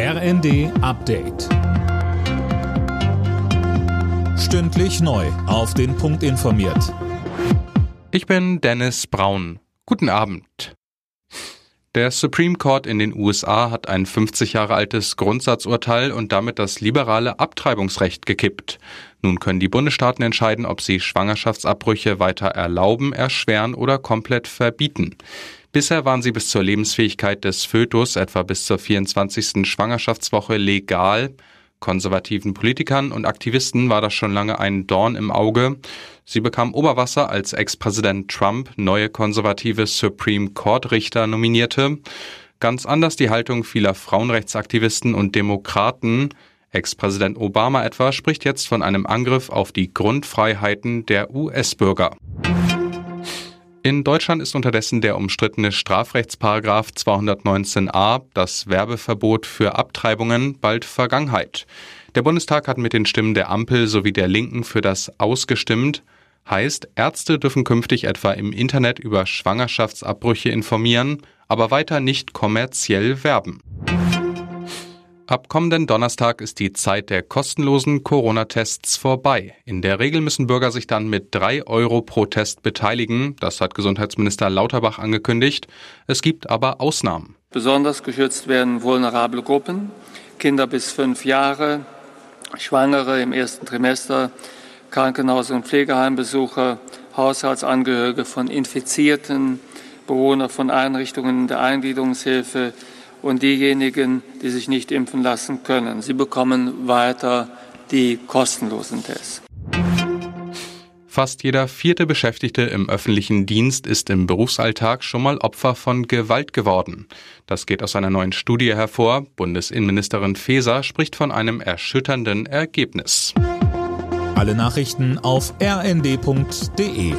RND Update. Stündlich neu. Auf den Punkt informiert. Ich bin Dennis Braun. Guten Abend. Der Supreme Court in den USA hat ein 50 Jahre altes Grundsatzurteil und damit das liberale Abtreibungsrecht gekippt. Nun können die Bundesstaaten entscheiden, ob sie Schwangerschaftsabbrüche weiter erlauben, erschweren oder komplett verbieten. Bisher waren sie bis zur Lebensfähigkeit des Fötus, etwa bis zur 24. Schwangerschaftswoche, legal. Konservativen Politikern und Aktivisten war das schon lange ein Dorn im Auge. Sie bekam Oberwasser, als Ex-Präsident Trump neue konservative Supreme Court-Richter nominierte. Ganz anders die Haltung vieler Frauenrechtsaktivisten und Demokraten. Ex-Präsident Obama etwa spricht jetzt von einem Angriff auf die Grundfreiheiten der US-Bürger. In Deutschland ist unterdessen der umstrittene Strafrechtsparagraf 219a, das Werbeverbot für Abtreibungen, bald Vergangenheit. Der Bundestag hat mit den Stimmen der Ampel sowie der Linken für das ausgestimmt. Heißt, Ärzte dürfen künftig etwa im Internet über Schwangerschaftsabbrüche informieren, aber weiter nicht kommerziell werben. Ab kommenden Donnerstag ist die Zeit der kostenlosen Corona-Tests vorbei. In der Regel müssen Bürger sich dann mit drei Euro pro Test beteiligen. Das hat Gesundheitsminister Lauterbach angekündigt. Es gibt aber Ausnahmen. Besonders geschützt werden vulnerable Gruppen, Kinder bis fünf Jahre, Schwangere im ersten Trimester, Krankenhaus- und Pflegeheimbesucher, Haushaltsangehörige von Infizierten, Bewohner von Einrichtungen der Eingliederungshilfe, und diejenigen, die sich nicht impfen lassen können. Sie bekommen weiter die kostenlosen Tests. Fast jeder vierte Beschäftigte im öffentlichen Dienst ist im Berufsalltag schon mal Opfer von Gewalt geworden. Das geht aus einer neuen Studie hervor. Bundesinnenministerin Faeser spricht von einem erschütternden Ergebnis. Alle Nachrichten auf rnd.de